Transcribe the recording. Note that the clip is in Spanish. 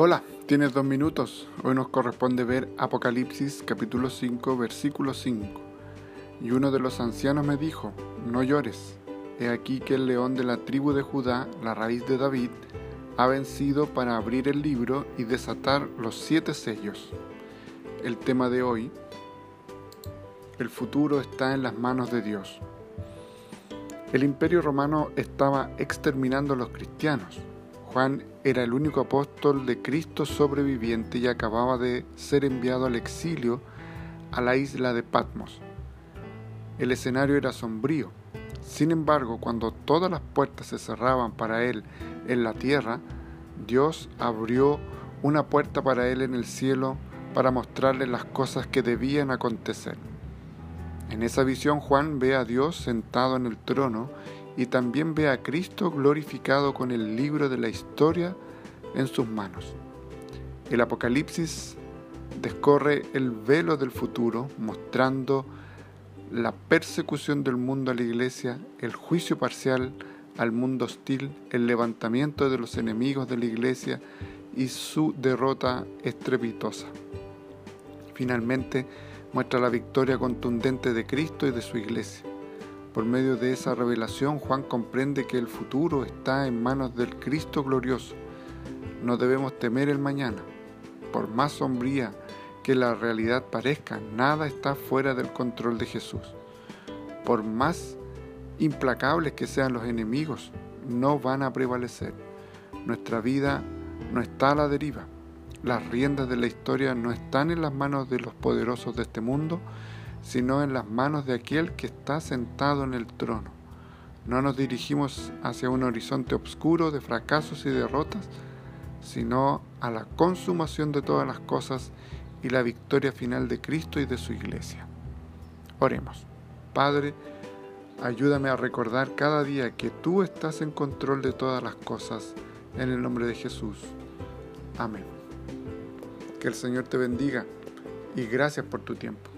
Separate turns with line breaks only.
Hola, tienes dos minutos. Hoy nos corresponde ver Apocalipsis capítulo 5, versículo 5. Y uno de los ancianos me dijo, no llores. He aquí que el león de la tribu de Judá, la raíz de David, ha vencido para abrir el libro y desatar los siete sellos. El tema de hoy, el futuro está en las manos de Dios. El imperio romano estaba exterminando a los cristianos Juan era el único apóstol de Cristo sobreviviente y acababa de ser enviado al exilio a la isla de Patmos. El escenario era sombrío. Sin embargo, cuando todas las puertas se cerraban para él en la tierra, Dios abrió una puerta para él en el cielo para mostrarle las cosas que debían acontecer. En esa visión Juan ve a Dios sentado en el trono y también ve a Cristo glorificado con el libro de la historia en sus manos. El Apocalipsis descorre el velo del futuro, mostrando la persecución del mundo a la iglesia, el juicio parcial al mundo hostil, el levantamiento de los enemigos de la iglesia y su derrota estrepitosa. Finalmente, muestra la victoria contundente de Cristo y de su iglesia. Por medio de esa revelación, Juan comprende que el futuro está en manos del Cristo glorioso. No debemos temer el mañana. Por más sombría que la realidad parezca, nada está fuera del control de Jesús. Por más implacables que sean los enemigos, no van a prevalecer. Nuestra vida no está a la deriva. Las riendas de la historia no están en las manos de los poderosos de este mundo, sino en las manos de aquel que está sentado en el trono. No nos dirigimos hacia un horizonte oscuro de fracasos y derrotas, sino a la consumación de todas las cosas y la victoria final de Cristo y de su iglesia. Oremos. Padre, ayúdame a recordar cada día que tú estás en control de todas las cosas, en el nombre de Jesús. Amén. Que el Señor te bendiga y gracias por tu tiempo.